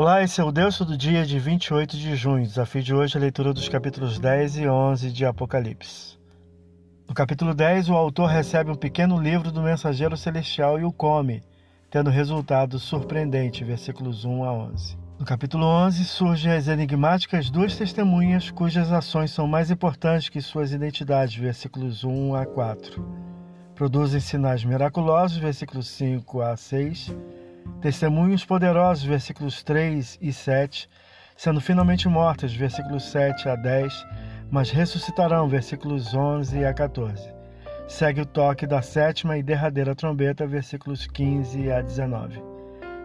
Olá, esse é o Deus do dia de 28 de junho. Desafio de hoje é a leitura dos capítulos 10 e 11 de Apocalipse. No capítulo 10, o autor recebe um pequeno livro do mensageiro celestial e o come, tendo resultado surpreendente, versículos 1 a 11. No capítulo 11, surgem as enigmáticas duas testemunhas cujas ações são mais importantes que suas identidades, versículos 1 a 4. Produzem sinais miraculosos, versículos 5 a 6 Testemunhos poderosos, versículos 3 e 7, sendo finalmente mortas, versículos 7 a 10, mas ressuscitarão, versículos 11 a 14. Segue o toque da sétima e derradeira trombeta, versículos 15 a 19.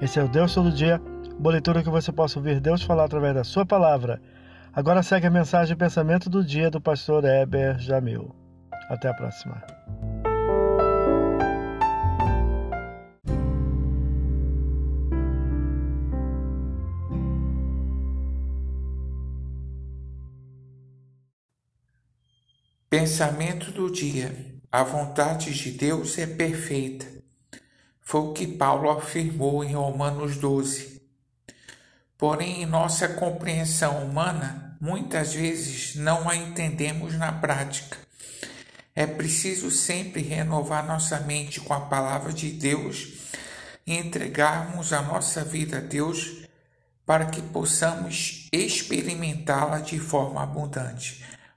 Esse é o Deus todo dia, boa leitura que você possa ouvir Deus falar através da sua palavra. Agora segue a mensagem e pensamento do dia do pastor Heber Jamil. Até a próxima. Pensamento do dia: a vontade de Deus é perfeita. Foi o que Paulo afirmou em Romanos 12. Porém, em nossa compreensão humana, muitas vezes não a entendemos na prática. É preciso sempre renovar nossa mente com a palavra de Deus e entregarmos a nossa vida a Deus para que possamos experimentá-la de forma abundante.